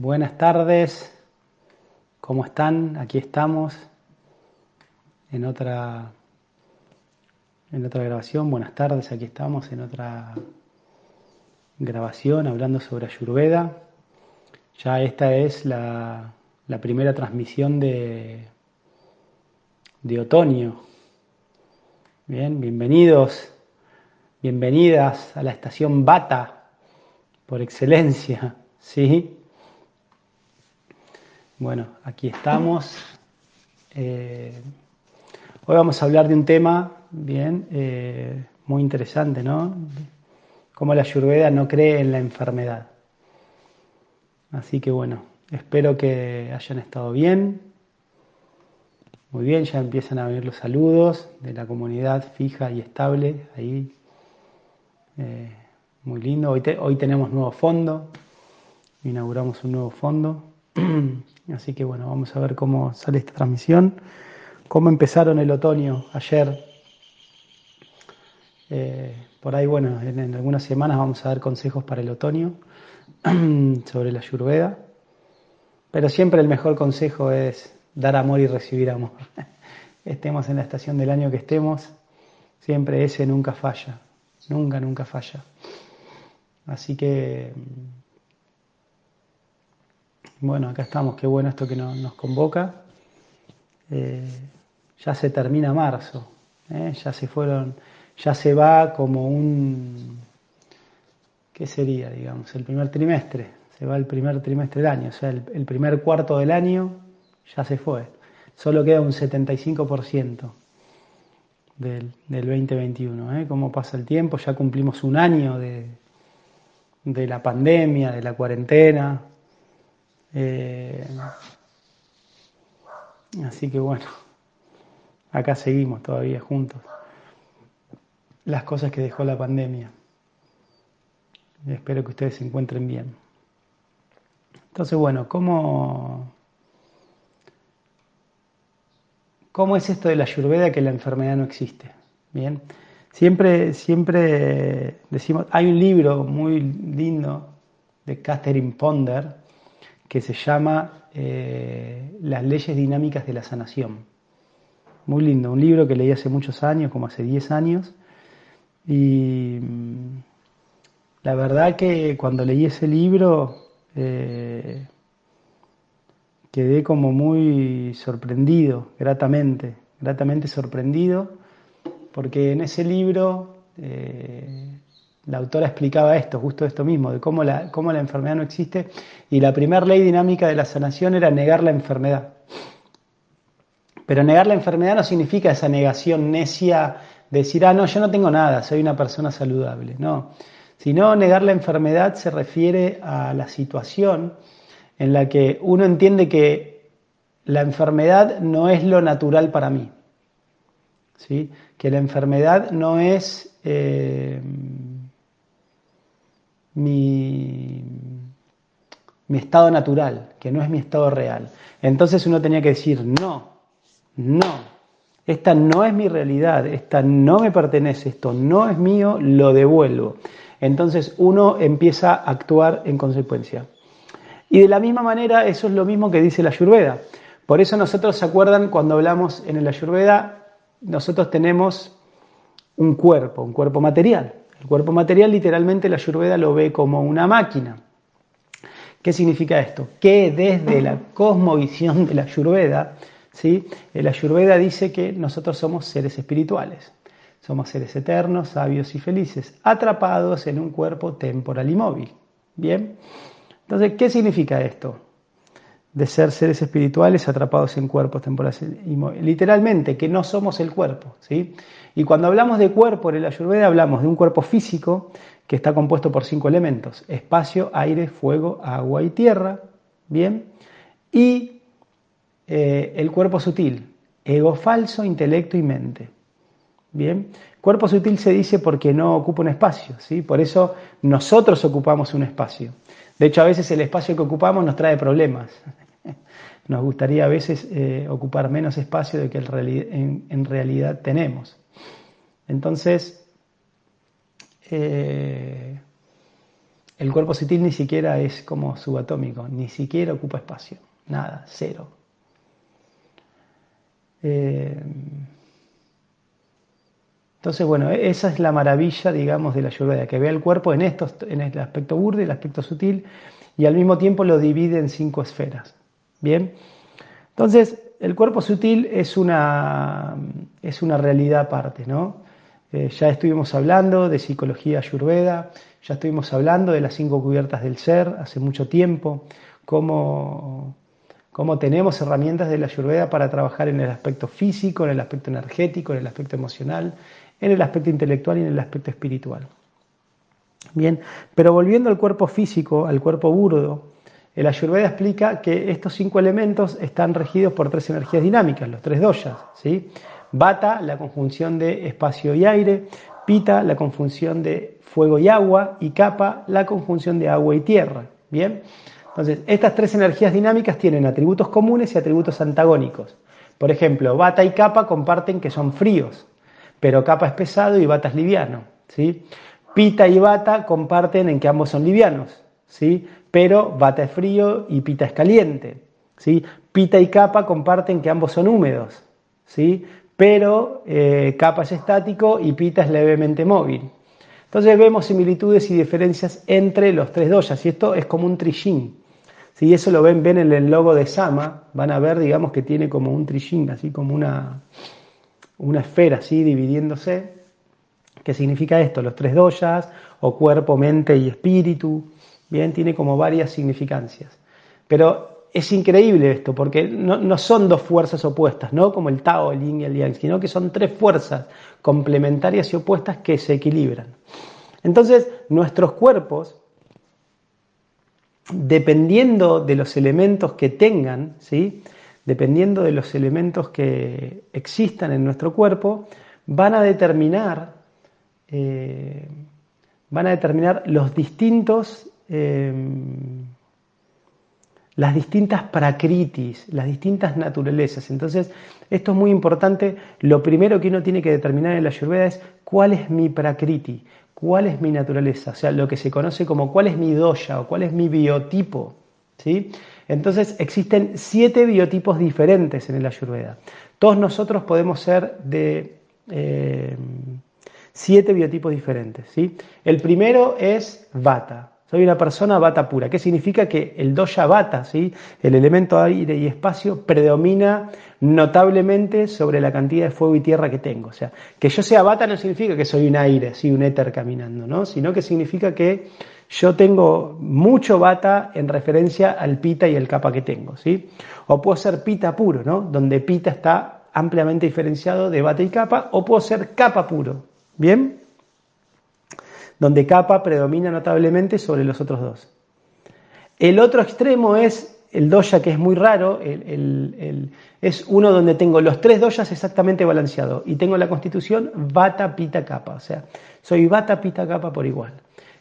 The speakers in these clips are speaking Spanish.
Buenas tardes, ¿cómo están? Aquí estamos en otra, en otra grabación. Buenas tardes, aquí estamos en otra grabación hablando sobre Ayurveda. Ya esta es la, la primera transmisión de, de otoño. Bien, bienvenidos, bienvenidas a la estación Bata por excelencia, ¿sí? Bueno, aquí estamos. Eh, hoy vamos a hablar de un tema, bien, eh, muy interesante, ¿no? Cómo la Ayurveda no cree en la enfermedad. Así que bueno, espero que hayan estado bien. Muy bien, ya empiezan a venir los saludos de la comunidad fija y estable ahí. Eh, muy lindo. Hoy, hoy tenemos nuevo fondo. Inauguramos un nuevo fondo. Así que bueno, vamos a ver cómo sale esta transmisión. Cómo empezaron el otoño ayer. Eh, por ahí, bueno, en, algunas semanas vamos a dar consejos para el otoño sobre la Ayurveda. Pero siempre el mejor consejo es dar amor y recibir amor. estemos en la estación del año que estemos, siempre ese nunca falla. Nunca, nunca falla. Así que bueno, acá estamos, qué bueno esto que nos convoca. Eh, ya se termina marzo, ¿eh? ya se fueron, ya se va como un, ¿qué sería, digamos? El primer trimestre, se va el primer trimestre del año, o sea, el, primer cuarto del año ya se fue. Solo queda un 75% del, del 2021. ¿eh? ¿Cómo pasa el tiempo? Ya cumplimos un año de, de la pandemia, de la cuarentena, eh, así que bueno, acá seguimos todavía juntos. Las cosas que dejó la pandemia. Espero que ustedes se encuentren bien. Entonces, bueno, ¿cómo, ¿cómo es esto de la ayurveda que la enfermedad no existe? Bien, siempre, siempre decimos, hay un libro muy lindo de Catherine Ponder, que se llama eh, Las leyes dinámicas de la sanación. Muy lindo, un libro que leí hace muchos años, como hace 10 años, y mm, la verdad que cuando leí ese libro eh, quedé como muy sorprendido, gratamente, gratamente sorprendido, porque en ese libro eh, la autora explicaba esto, justo esto mismo, de cómo la, cómo la enfermedad no existe. Y la primera ley dinámica de la sanación era negar la enfermedad. Pero negar la enfermedad no significa esa negación necia de decir, ah, no, yo no tengo nada, soy una persona saludable. No. Sino negar la enfermedad se refiere a la situación en la que uno entiende que la enfermedad no es lo natural para mí. ¿sí? Que la enfermedad no es. Eh, mi, mi estado natural, que no es mi estado real. Entonces uno tenía que decir, no, no, esta no es mi realidad, esta no me pertenece, esto no es mío, lo devuelvo. Entonces uno empieza a actuar en consecuencia. Y de la misma manera, eso es lo mismo que dice la Ayurveda. Por eso nosotros, ¿se acuerdan cuando hablamos en la Ayurveda? Nosotros tenemos un cuerpo, un cuerpo material. El cuerpo material literalmente la Ayurveda lo ve como una máquina. ¿Qué significa esto? Que desde la cosmovisión de la Ayurveda, ¿sí? la Ayurveda dice que nosotros somos seres espirituales. Somos seres eternos, sabios y felices, atrapados en un cuerpo temporal y móvil. ¿Bien? Entonces, ¿qué significa esto? De ser seres espirituales atrapados en cuerpos temporales. Literalmente, que no somos el cuerpo. ¿sí? Y cuando hablamos de cuerpo en el Ayurveda hablamos de un cuerpo físico que está compuesto por cinco elementos, espacio, aire, fuego, agua y tierra, ¿bien? Y eh, el cuerpo sutil, ego falso, intelecto y mente, ¿bien? Cuerpo sutil se dice porque no ocupa un espacio, ¿sí? Por eso nosotros ocupamos un espacio. De hecho, a veces el espacio que ocupamos nos trae problemas. Nos gustaría a veces eh, ocupar menos espacio de que en realidad tenemos. Entonces, eh, El cuerpo sutil ni siquiera es como subatómico, ni siquiera ocupa espacio, nada, cero. Eh, entonces, bueno, e-, esa es la maravilla, digamos, de la Ayurveda, que ve el cuerpo en, estos, en el aspecto burde, el aspecto sutil, y al mismo tiempo lo divide en cinco esferas. Bien, entonces el cuerpo sutil es una, es una realidad aparte, ¿no? Eh, ya estuvimos hablando de psicología ayurveda, ya estuvimos hablando de las cinco cubiertas del ser hace mucho tiempo, cómo, cómo tenemos herramientas de la ayurveda para trabajar en el aspecto físico, en el aspecto energético, en el aspecto emocional, en el aspecto intelectual y en el aspecto espiritual. Bien, pero volviendo al cuerpo físico, al cuerpo burdo, el Ayurveda explica que estos cinco elementos están regidos por tres energías dinámicas, los tres doyas. ¿sí? Bata, la conjunción de espacio y aire, Pita, la conjunción de fuego y agua, y Kapha, la conjunción de agua y tierra. Bien, entonces estas tres energías dinámicas tienen atributos comunes y atributos antagónicos. Por ejemplo, Bata y Kapha comparten que son fríos, pero Kapha es pesado y Bata es liviano. ¿sí? Pita y Bata comparten en que ambos son livianos, ¿sí? Pero Bata es frío y Pita es caliente. ¿sí? Pita y Kapha comparten que ambos son húmedos, ¿sí? pero eh, Kapha es estático y Pita es levemente móvil. Entonces vemos similitudes y diferencias entre los tres doyas, y esto es como un trishin. Si eso lo ven, ven en el logo de Sama, van a ver, digamos, que tiene como un trishin, así como una, una esfera así dividiéndose. ¿Qué significa esto? Los tres doyas, o cuerpo, mente y espíritu. Bien, tiene como varias significancias. Pero es increíble esto, porque no, son dos fuerzas opuestas, ¿no? Como el Tao, el Yin y el Yang, sino que son tres fuerzas complementarias y opuestas que se equilibran. Entonces, nuestros cuerpos, dependiendo de los elementos que tengan, ¿sí? dependiendo de los elementos que existan en nuestro cuerpo, van a determinar, eh, van a determinar los distintos, eh, las distintas prakritis, las distintas naturalezas. Entonces, esto es muy importante. Lo primero que uno tiene que determinar en la Ayurveda es cuál es mi prakriti, cuál es mi naturaleza, o sea, lo que se conoce como cuál es mi dosha o cuál es mi biotipo. ¿sí? Entonces existen siete biotipos diferentes en el Ayurveda. Todos nosotros podemos ser de eh, siete biotipos diferentes. ¿sí? El primero es Vata. Soy una persona Vata pura. ¿Qué significa? Que el dosha Vata, ¿sí? el elemento aire y espacio, predomina notablemente sobre la cantidad de fuego y tierra que tengo. O sea, que yo sea Vata no significa que soy un aire, ¿sí? un éter caminando, ¿no? sino que significa que yo tengo mucho bata en referencia al pita y el capa que tengo, ¿sí? O puedo ser pita puro, ¿no? Donde pita está ampliamente diferenciado de bata y capa, o puedo ser capa puro, ¿bien? Donde capa predomina notablemente sobre los otros dos. El otro extremo es el doya que es muy raro, es uno donde tengo los tres doyas exactamente balanceados y tengo la constitución bata, pita, capa, o sea, soy bata, pita, capa por igual.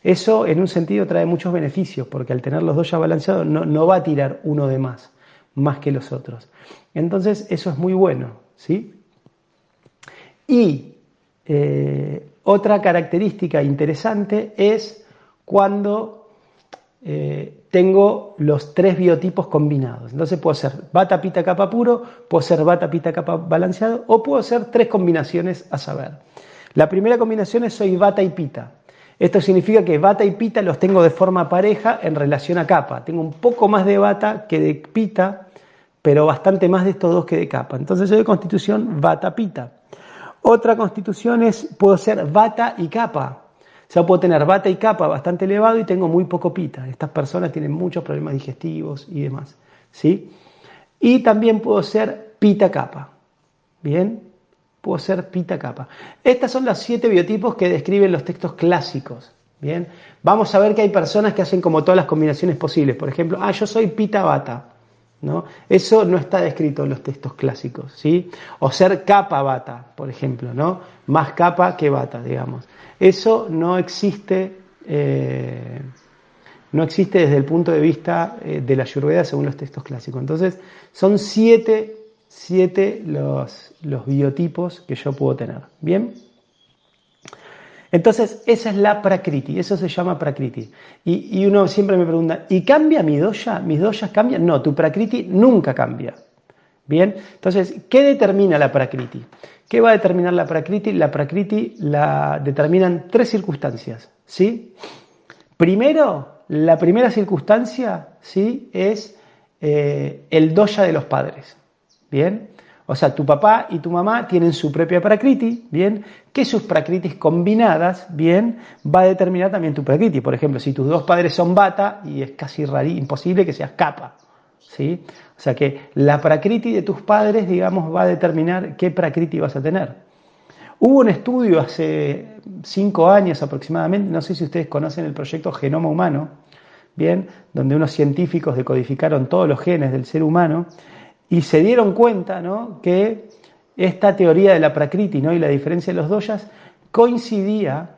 Eso en un sentido trae muchos beneficios, porque al tener los dos ya balanceados no, va a tirar uno de más, más que los otros. Entonces eso es muy bueno, ¿sí? Y eh, otra característica interesante es cuando eh, tengo los tres biotipos combinados. Entonces puedo ser bata, pita, capa puro, puedo ser bata, pita, capa balanceado, o puedo ser tres combinaciones a saber. La primera combinación es soy bata y pita. Esto significa que bata y pita los tengo de forma pareja en relación a capa. Tengo un poco más de bata que de pita, pero bastante más de estos dos que de capa. Entonces soy de constitución bata-pita. Otra constitución es, puedo ser bata y capa. O sea, puedo tener bata y capa bastante elevado y tengo muy poco pita. Estas personas tienen muchos problemas digestivos y demás. ¿sí? Y también puedo ser pita-capa. Bien, puedo ser pita capa. Estas son los siete biotipos que describen los textos clásicos. Bien, vamos a ver que hay personas que hacen como todas las combinaciones posibles. Por ejemplo, ah, yo soy pita bata. ¿No? Eso no está descrito en los textos clásicos. ¿sí? O ser capa bata, por ejemplo, ¿no? más capa que bata, digamos. Eso no existe. Eh, no existe desde el punto de vista eh, de la ayurveda según los textos clásicos. Entonces, son siete siete los, biotipos que yo puedo tener. Bien. Entonces, esa es la prakriti, eso se llama prakriti. Y, y, uno siempre me pregunta, ¿y cambia mi doya? ¿Mis doyas cambian? No, tu prakriti nunca cambia. Bien, entonces, ¿qué determina la prakriti? ¿Qué va a determinar la prakriti? La prakriti la determinan tres circunstancias, ¿sí? Primero, la primera circunstancia, ¿sí? Es eh, el doya de los padres, ¿bien? O sea, tu papá y tu mamá tienen su propia prakriti, ¿bien? Que sus prakritis combinadas, ¿bien? Va a determinar también tu prakriti. Por ejemplo, si tus dos padres son bata y es casi imposible que seas capa, ¿sí? O sea que la prakriti de tus padres, digamos, va a determinar qué prakriti vas a tener. Hubo un estudio hace cinco años aproximadamente, no sé si ustedes conocen el proyecto Genoma Humano, ¿bien? Donde unos científicos decodificaron todos los genes del ser humano y se dieron cuenta ¿no? que esta teoría de la prakriti ¿no? y la diferencia de los doyas coincidía,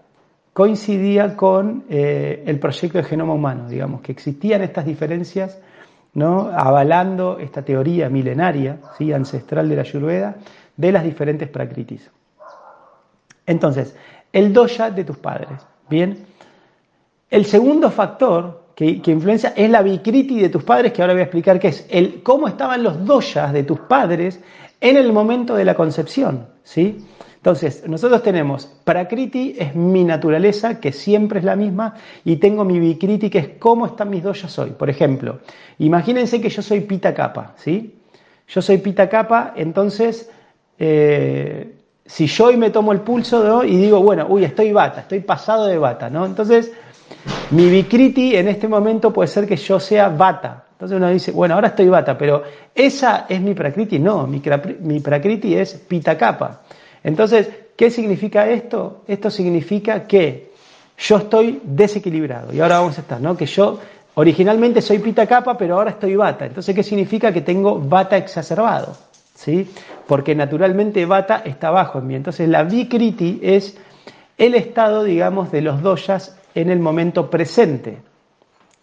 coincidía con eh, el proyecto de genoma humano, digamos, que existían estas diferencias ¿no? avalando esta teoría milenaria, ¿sí? ancestral de la Ayurveda, de las diferentes prakritis. Entonces, el doya de tus padres, ¿bien? El segundo factor que, influencia es la vikriti de tus padres, que ahora voy a explicar qué es, el, cómo estaban los doyas de tus padres en el momento de la concepción, ¿sí? Entonces, nosotros tenemos prakriti, es mi naturaleza, que siempre es la misma, y tengo mi vikriti, que es cómo están mis doyas hoy. Por ejemplo, imagínense que yo soy pita capa, ¿sí? Yo soy pita capa, entonces, eh, si yo hoy me tomo el pulso y digo, bueno, uy, estoy bata, estoy pasado de bata, ¿no? Entonces, mi Vikriti en este momento puede ser que yo sea Vata. Entonces uno dice, bueno, ahora estoy Vata, pero esa es mi Prakriti. No, mi, mi Prakriti es Pitakapa. Entonces, ¿qué significa esto? Esto significa que yo estoy desequilibrado. Y ahora vamos a estar, ¿no? Que yo originalmente soy Pitakapa, pero ahora estoy Vata. Entonces, ¿qué significa? Que tengo Vata exacerbado. ¿Sí? Porque naturalmente Vata está abajo en mí. Entonces, la Vikriti es el estado, digamos, de los doyas en el momento presente.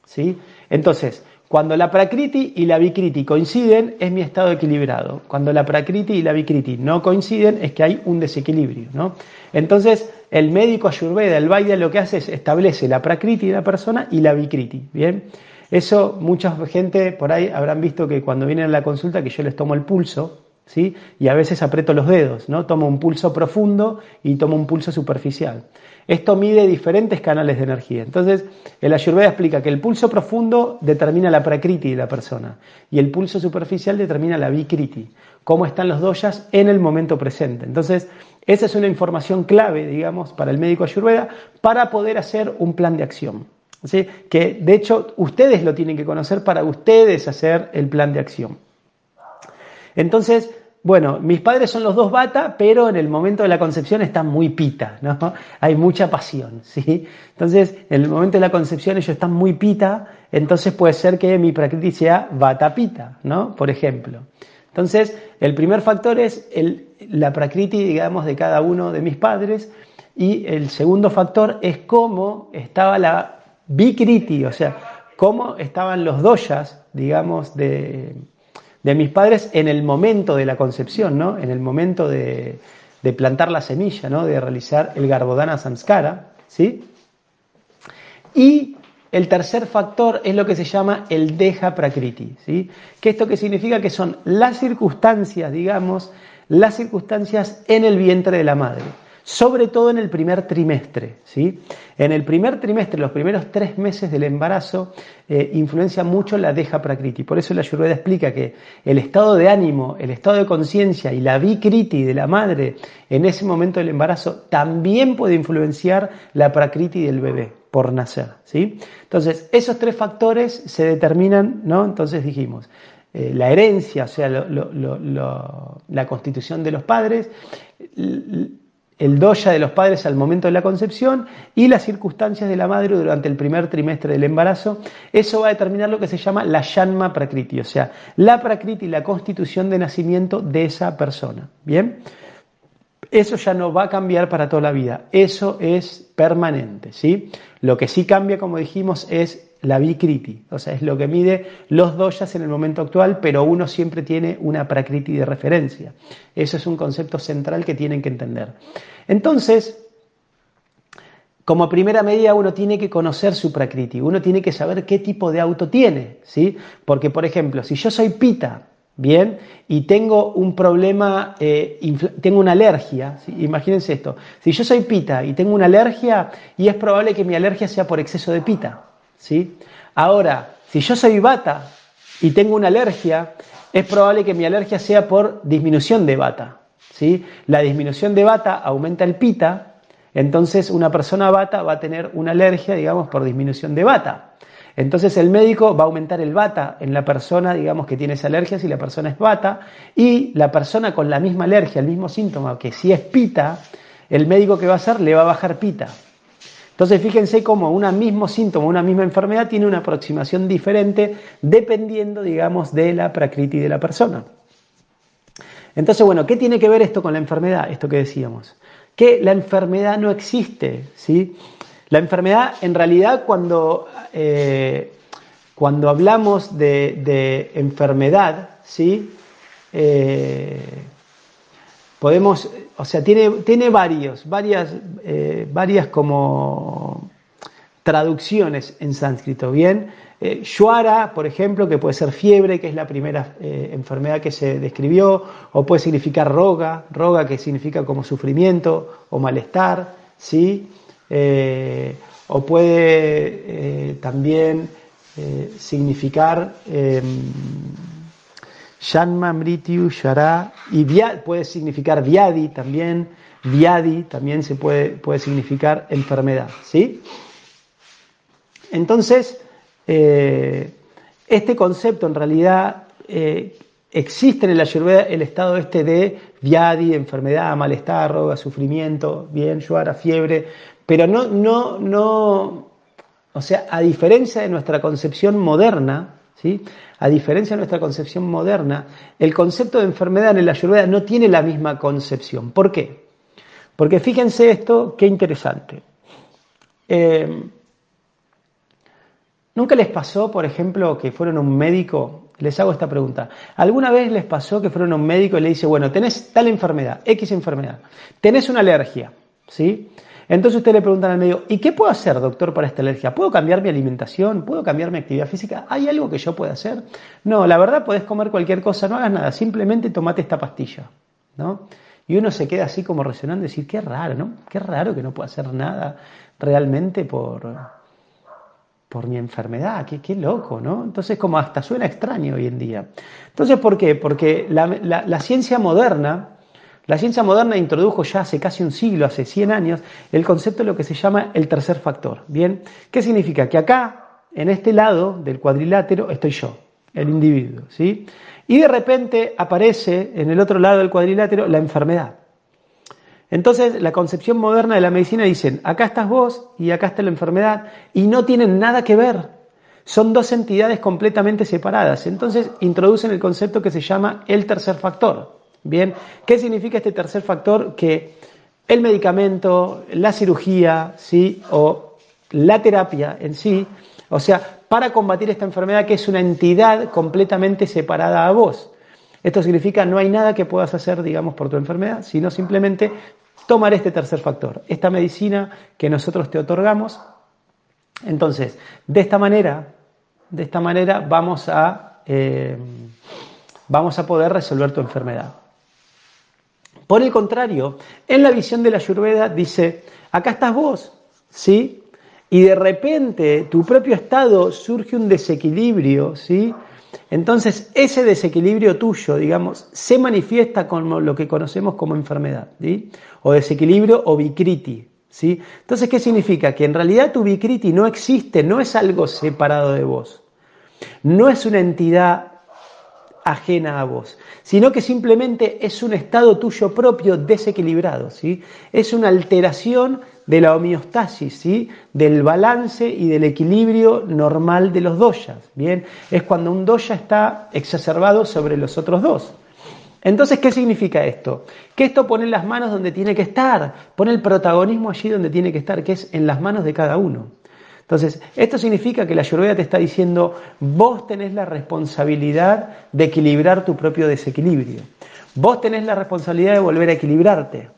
¿sí? Entonces, cuando la prakriti y la vikriti coinciden, es mi estado equilibrado. Cuando la prakriti y la vikriti no coinciden, es que hay un desequilibrio. ¿no? Entonces, el médico ayurveda, el vaidya, lo que hace es establece la prakriti de la persona y la vikriti. ¿bien? Eso, mucha gente por ahí habrán visto que cuando vienen a la consulta, que yo les tomo el pulso, ¿sí? y a veces aprieto los dedos, ¿no? tomo un pulso profundo y tomo un pulso superficial. Esto mide diferentes canales de energía. Entonces, el Ayurveda explica que el pulso profundo determina la prakriti de la persona y el pulso superficial determina la vikriti, cómo están los doyas en el momento presente. Entonces, esa es una información clave, digamos, para el médico Ayurveda para poder hacer un plan de acción. ¿sí? Que de hecho ustedes lo tienen que conocer para ustedes hacer el plan de acción. Entonces, bueno, mis padres son los dos bata, pero en el momento de la concepción están muy pita, ¿no? Hay mucha pasión, ¿sí? Entonces, en el momento de la concepción ellos están muy pita, entonces puede ser que mi prakriti sea bata pita, ¿no? Por ejemplo. Entonces, el primer factor es la prakriti, digamos, de cada uno de mis padres, y el segundo factor es cómo estaba la vikriti, o sea, cómo estaban los doyas, digamos, de de mis padres en el momento de la concepción, ¿no? en el momento de, plantar la semilla, ¿no? de realizar el Garbodana Samskara. ¿sí? Y el tercer factor es lo que se llama el Deja Prakriti. ¿sí? Que esto que significa que son las circunstancias, digamos, las circunstancias en el vientre de la madre sobre todo en el primer trimestre. ¿sí? En el primer trimestre, los primeros tres meses del embarazo, eh, influencia mucho la deja prakriti. Por eso la Ayurveda explica que el estado de ánimo, el estado de conciencia y la vikriti de la madre en ese momento del embarazo también puede influenciar la prakriti del bebé por nacer. ¿sí? Entonces, esos tres factores se determinan, ¿no? Entonces dijimos, eh, la herencia, o sea, la constitución de los padres, el doya de los padres al momento de la concepción y las circunstancias de la madre durante el primer trimestre del embarazo. Eso va a determinar lo que se llama la yanma prakriti, o sea, la prakriti, la constitución de nacimiento de esa persona. ¿Bien? Eso ya no va a cambiar para toda la vida, eso es permanente, ¿sí? Lo que sí cambia, como dijimos, es la Vikriti, o sea, es lo que mide los doyas en el momento actual, pero uno siempre tiene una prakriti de referencia. Eso es un concepto central que tienen que entender. Entonces, como primera medida uno tiene que conocer su prakriti, uno tiene que saber qué tipo de auto tiene, ¿sí? Porque, por ejemplo, si yo soy pita, ¿bien? Y tengo un problema, eh, tengo una alergia, imagínense esto, si yo soy pita y tengo una alergia, y es probable que mi alergia sea por exceso de pita, ¿sí? Ahora, si yo soy bata y tengo una alergia, es probable que mi alergia sea por disminución de bata, ¿sí? La disminución de bata aumenta el pita, entonces una persona bata va a tener una alergia, digamos, por disminución de bata. Entonces el médico va a aumentar el bata en la persona, digamos, que tiene esa alergia si la persona es bata, y la persona con la misma alergia, el mismo síntoma, que si es pita, el médico que va a hacer le va a bajar pita. Entonces fíjense cómo un mismo síntoma, una misma enfermedad tiene una aproximación diferente dependiendo, digamos, de la prakriti de la persona. Entonces, bueno, ¿qué tiene que ver esto con la enfermedad? Esto que decíamos que la enfermedad no existe. ¿sí? La enfermedad, en realidad, cuando, eh, cuando hablamos de, enfermedad, ¿sí? Eh, podemos, o sea, tiene, tiene varios, varias, eh, varias como traducciones en sánscrito, ¿bien? Eh, por ejemplo, que puede ser fiebre, que es la primera eh, enfermedad que se describió, o puede significar roga, roga que significa como sufrimiento o malestar, ¿sí? Eh, o puede también significar Shanma, Mrityu, Shara, y puede significar Viadi también, Viadi también se puede, puede significar enfermedad, ¿sí? Entonces, eh, este concepto en realidad eh, existe en el Ayurveda el estado este de viadi, enfermedad, malestar, roga, sufrimiento, bien, yuara, fiebre, pero no, no, no, o sea, a diferencia de nuestra concepción moderna, ¿sí? A diferencia de nuestra concepción moderna, el concepto de enfermedad en el Ayurveda no tiene la misma concepción. ¿Por qué? Porque fíjense esto, qué interesante. Eh, ¿Nunca les pasó, por ejemplo, que fueron a un médico? Les hago esta pregunta. ¿Alguna vez les pasó que fueron a un médico y le dice, bueno, tenés tal enfermedad, X enfermedad, tenés una alergia, ¿sí? Entonces usted le preguntan al médico, ¿y qué puedo hacer, doctor, para esta alergia? ¿Puedo cambiar mi alimentación? ¿Puedo cambiar mi actividad física? ¿Hay algo que yo pueda hacer? No, la verdad podés comer cualquier cosa, no hagas nada, simplemente tomate esta pastilla, ¿no? Y uno se queda así como resonando decir, qué raro, ¿no? Qué raro que no pueda hacer nada realmente por, por mi enfermedad, qué, qué, loco, ¿no? Entonces como hasta suena extraño hoy en día. Entonces, ¿por qué? Porque la, ciencia moderna, la ciencia moderna introdujo ya hace casi un siglo, hace 100 años, el concepto de lo que se llama el tercer factor. ¿Bien? ¿Qué significa? Que acá, en este lado del cuadrilátero, estoy yo, el individuo, ¿sí? Y de repente aparece en el otro lado del cuadrilátero la enfermedad. Entonces, la concepción moderna de la medicina dicen, acá estás vos y acá está la enfermedad, y no tienen nada que ver. Son dos entidades completamente separadas. Entonces, introducen el concepto que se llama el tercer factor. Bien, ¿qué significa este tercer factor? Que el medicamento, la cirugía, ¿sí? o la terapia en sí, o sea, para combatir esta enfermedad que es una entidad completamente separada a vos. Esto significa no hay nada que puedas hacer, digamos, por tu enfermedad, sino simplemente tomar este tercer factor, esta medicina que nosotros te otorgamos. Entonces, de esta manera, de esta manera vamos a, eh, vamos a poder resolver tu enfermedad. Por el contrario, en la visión de la Ayurveda dice, acá estás vos, ¿sí? Y de repente tu propio estado surge un desequilibrio, ¿sí? Entonces, ese desequilibrio tuyo, digamos, se manifiesta como lo que conocemos como enfermedad, ¿sí? o desequilibrio o vikriti. ¿sí? Entonces, ¿qué significa? Que en realidad tu vikriti no existe, no es algo separado de vos, no es una entidad ajena a vos, sino que simplemente es un estado tuyo propio desequilibrado, ¿sí? Es una alteración de la homeostasis, ¿sí? del balance y del equilibrio normal de los doyas. Bien, es cuando un doya está exacerbado sobre los otros dos. Entonces, ¿qué significa esto? Que esto pone las manos donde tiene que estar, pone el protagonismo allí donde tiene que estar, que es en las manos de cada uno. Entonces, esto significa que la Ayurveda te está diciendo, vos tenés la responsabilidad de equilibrar tu propio desequilibrio. Vos tenés la responsabilidad de volver a equilibrarte.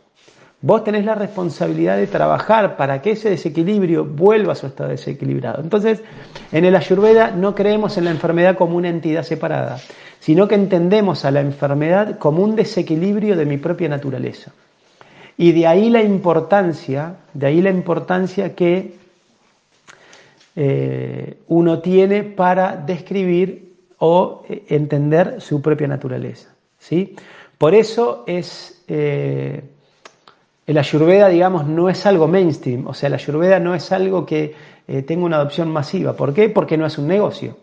Vos tenés la responsabilidad de trabajar para que ese desequilibrio vuelva a su estado desequilibrado. Entonces, en el Ayurveda no creemos en la enfermedad como una entidad separada, sino que entendemos a la enfermedad como un desequilibrio de mi propia naturaleza. Y de ahí la importancia, de ahí la importancia que eh, uno tiene para describir o eh, entender su propia naturaleza. ¿sí? Por eso es eh, el ayurveda, digamos, no es algo mainstream, o sea, el ayurveda no es algo que eh, tenga una adopción masiva. ¿Por qué? Porque no es un negocio.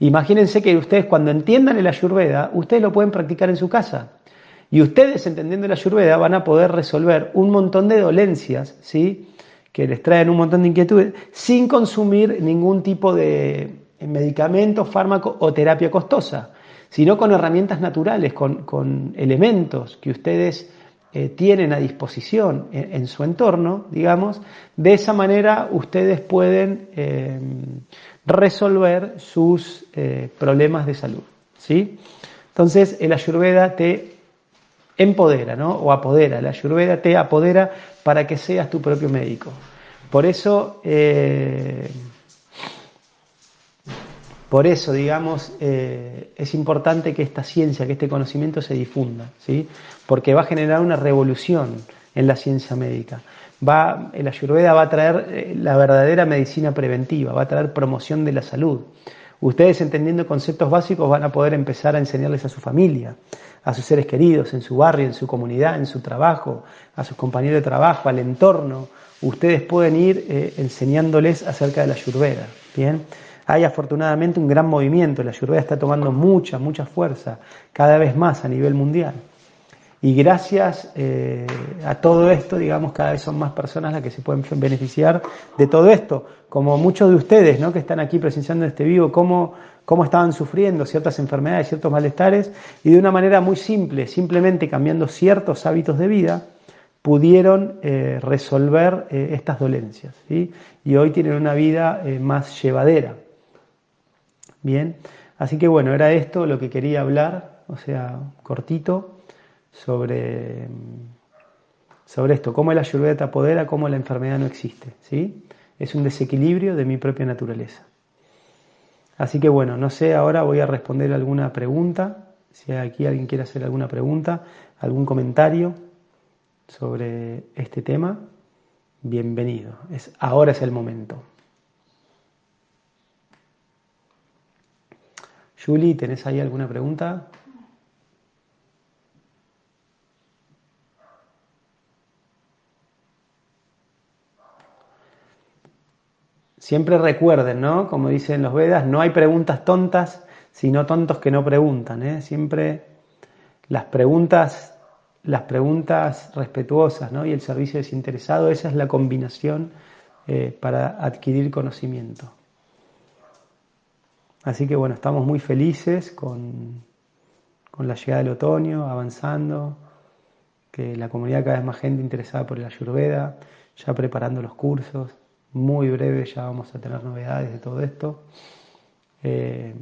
Imagínense que ustedes cuando entiendan el ayurveda, ustedes lo pueden practicar en su casa. Y ustedes, entendiendo el ayurveda, van a poder resolver un montón de dolencias, ¿sí? Que les traen un montón de inquietudes, sin consumir ningún tipo de medicamento, fármaco o terapia costosa, sino con herramientas naturales, con, con elementos que ustedes eh, tienen a disposición en, su entorno, digamos, de esa manera ustedes pueden eh, resolver sus eh, problemas de salud. ¿sí? Entonces, el ayurveda te empodera, ¿no? O apodera. El ayurveda te apodera para que seas tu propio médico. Por eso, por eso, digamos, eh, es importante que esta ciencia, que este conocimiento se difunda, ¿sí? porque va a generar una revolución en la ciencia médica. Va, el Ayurveda va a traer eh, la verdadera medicina preventiva, va a traer promoción de la salud. Ustedes entendiendo conceptos básicos van a poder empezar a enseñarles a su familia, a sus seres queridos, en su barrio, en su comunidad, en su trabajo, a sus compañeros de trabajo, al entorno. Ustedes pueden ir eh, enseñándoles acerca de la Ayurveda. ¿bien? Hay afortunadamente un gran movimiento, la Ayurveda está tomando mucha, mucha fuerza, cada vez más a nivel mundial. Y gracias eh, a todo esto, digamos, cada vez son más personas las que se pueden beneficiar de todo esto, como muchos de ustedes ¿no? que están aquí presenciando este vivo, cómo, cómo estaban sufriendo ciertas enfermedades, ciertos malestares, y de una manera muy simple, simplemente cambiando ciertos hábitos de vida, pudieron eh, resolver eh, estas dolencias. Y hoy tienen una vida más llevadera. Bien, así que bueno, era esto lo que quería hablar, o sea, cortito, sobre, sobre esto, cómo la ayurveda apodera, cómo la enfermedad no existe, ¿sí? Es un desequilibrio de mi propia naturaleza. Así que bueno, no sé, ahora voy a responder alguna pregunta, si aquí alguien quiere hacer alguna pregunta, algún comentario sobre este tema, bienvenido. Es, ahora es el momento. Julie, ¿tenés ahí alguna pregunta? Siempre recuerden, ¿no? Como dicen los Vedas, no hay preguntas tontas, sino tontos que no preguntan. ¿eh? Siempre las preguntas, las preguntas respetuosas, ¿no? Y el servicio desinteresado, esa es la combinación eh, para adquirir conocimiento. Así que bueno, estamos muy felices con, la llegada del otoño, avanzando, que la comunidad cada vez más gente interesada por la Ayurveda, ya preparando los cursos, muy breve ya vamos a tener novedades de todo esto. Eh,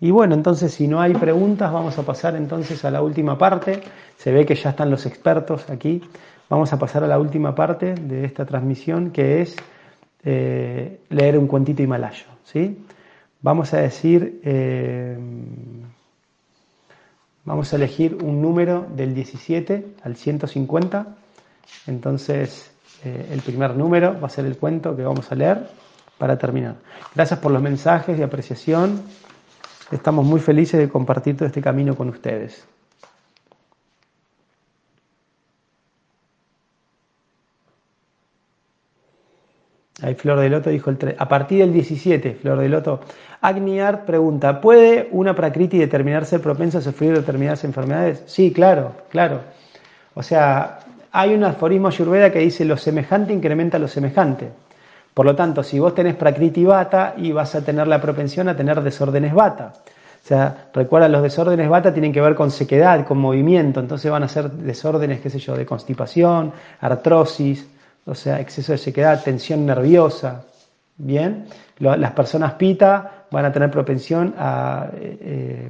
y bueno, entonces si no hay preguntas, vamos a pasar entonces a la última parte. Se ve que ya están los expertos aquí. Vamos a pasar a la última parte de esta transmisión, que es eh, leer un cuentito himalayo. ¿sí? Vamos a decir, eh, vamos a elegir un número del 17 al 150. Entonces, eh, el primer número va a ser el cuento que vamos a leer para terminar. Gracias por los mensajes de apreciación. Estamos muy felices de compartir todo este camino con ustedes. Ahí Flor de Loto dijo el 3. A partir del 17, Flor de Loto. Agniar pregunta, ¿puede una prakriti determinarse propensa a sufrir determinadas enfermedades? Sí, claro, claro. O sea, hay un aforismo ayurveda que dice lo semejante incrementa lo semejante. Por lo tanto, si vos tenés prakriti vata y vas a tener la propensión a tener desórdenes vata. O sea, recuerda, los desórdenes vata tienen que ver con sequedad, con movimiento, entonces van a ser desórdenes, qué sé yo, de constipación, artrosis, o sea, exceso de sequedad, tensión nerviosa. Bien, las personas pita van a tener propensión a eh,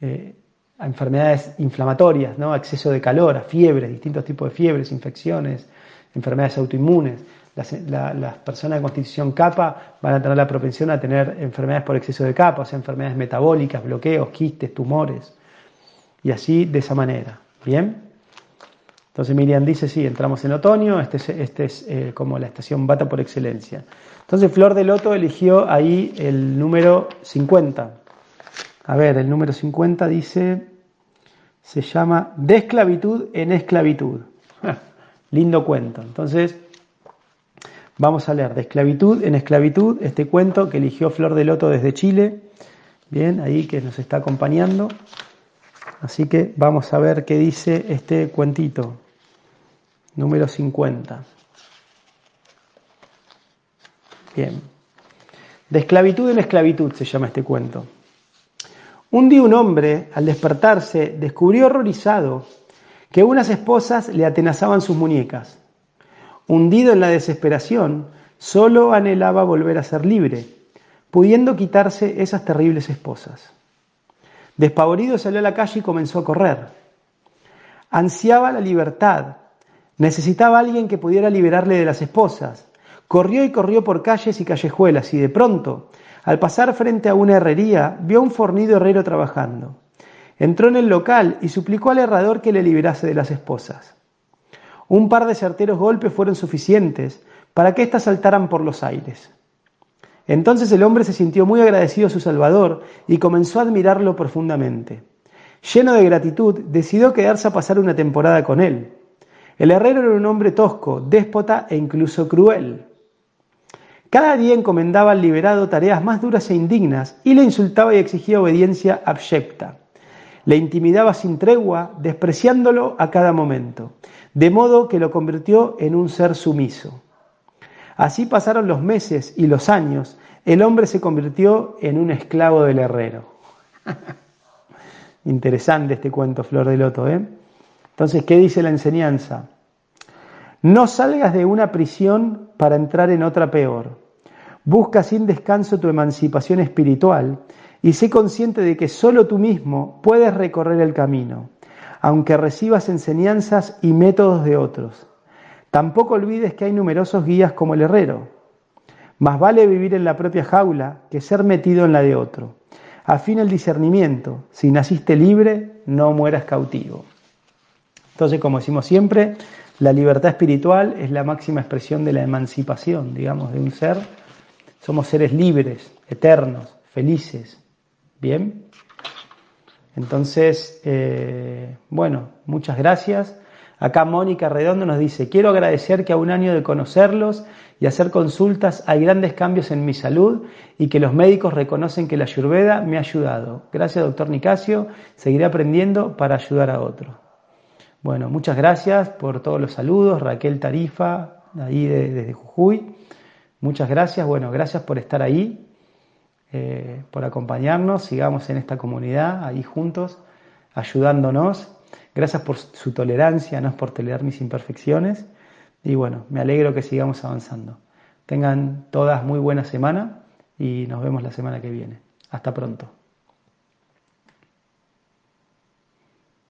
eh, a enfermedades inflamatorias, ¿no? exceso de calor, a fiebres, distintos tipos de fiebres, infecciones, enfermedades autoinmunes. Las, personas de constitución capa van a tener la propensión a tener enfermedades por exceso de capa, o sea, enfermedades metabólicas, bloqueos, quistes, tumores, y así de esa manera. ¿Bien? Entonces Miriam dice, sí, entramos en otoño, este es, este es eh, como la estación bata por excelencia. Entonces Flor de Loto eligió ahí el número 50. A ver, el número 50 dice, se llama De esclavitud en esclavitud. Lindo cuento. Entonces, vamos a leer De esclavitud en esclavitud, este cuento que eligió Flor de Loto desde Chile. Bien, ahí que nos está acompañando. Así que vamos a ver qué dice este cuentito. Número 50. Bien. De esclavitud en esclavitud se llama este cuento. Un día un hombre, al despertarse, descubrió horrorizado que unas esposas le atenazaban sus muñecas. Hundido en la desesperación, solo anhelaba volver a ser libre, pudiendo quitarse esas terribles esposas. Despavorido salió a la calle y comenzó a correr. Ansiaba la libertad, necesitaba alguien que pudiera liberarle de las esposas. Corrió y corrió por calles y callejuelas y de pronto al pasar frente a una herrería, vio a un fornido herrero trabajando. Entró en el local y suplicó al herrador que le liberase de las esposas. Un par de certeros golpes fueron suficientes para que éstas saltaran por los aires. Entonces el hombre se sintió muy agradecido a su Salvador y comenzó a admirarlo profundamente. Lleno de gratitud, decidió quedarse a pasar una temporada con él. El herrero era un hombre tosco, déspota e incluso cruel. Cada día encomendaba al liberado tareas más duras e indignas y le insultaba y exigía obediencia abyecta. Le intimidaba sin tregua, despreciándolo a cada momento, de modo que lo convirtió en un ser sumiso. Así pasaron los meses y los años, el hombre se convirtió en un esclavo del herrero. Interesante este cuento, Flor de Loto, ¿eh? Entonces, ¿qué dice la enseñanza? No salgas de una prisión para entrar en otra peor. Busca sin descanso tu emancipación espiritual y sé consciente de que solo tú mismo puedes recorrer el camino, aunque recibas enseñanzas y métodos de otros. Tampoco olvides que hay numerosos guías como el herrero. Más vale vivir en la propia jaula que ser metido en la de otro. Afina el discernimiento. Si naciste libre, no mueras cautivo. Entonces, como decimos siempre, la libertad espiritual es la máxima expresión de la emancipación, digamos, de un ser. Somos seres libres, eternos, felices. ¿Bien? Entonces, eh, bueno, muchas gracias. Acá Mónica Redondo nos dice, quiero agradecer que a un año de conocerlos y hacer consultas hay grandes cambios en mi salud y que los médicos reconocen que la ayurveda me ha ayudado. Gracias, doctor Nicasio. Seguiré aprendiendo para ayudar a otros. Bueno, muchas gracias por todos los saludos. Raquel Tarifa, ahí desde Jujuy. Muchas gracias. Bueno, gracias por estar ahí, eh, por acompañarnos. Sigamos en esta comunidad, ahí juntos, ayudándonos. Gracias por su tolerancia, no es por tolerar mis imperfecciones. Y bueno, me alegro que sigamos avanzando. Tengan todas muy buena semana y nos vemos la semana que viene. Hasta pronto.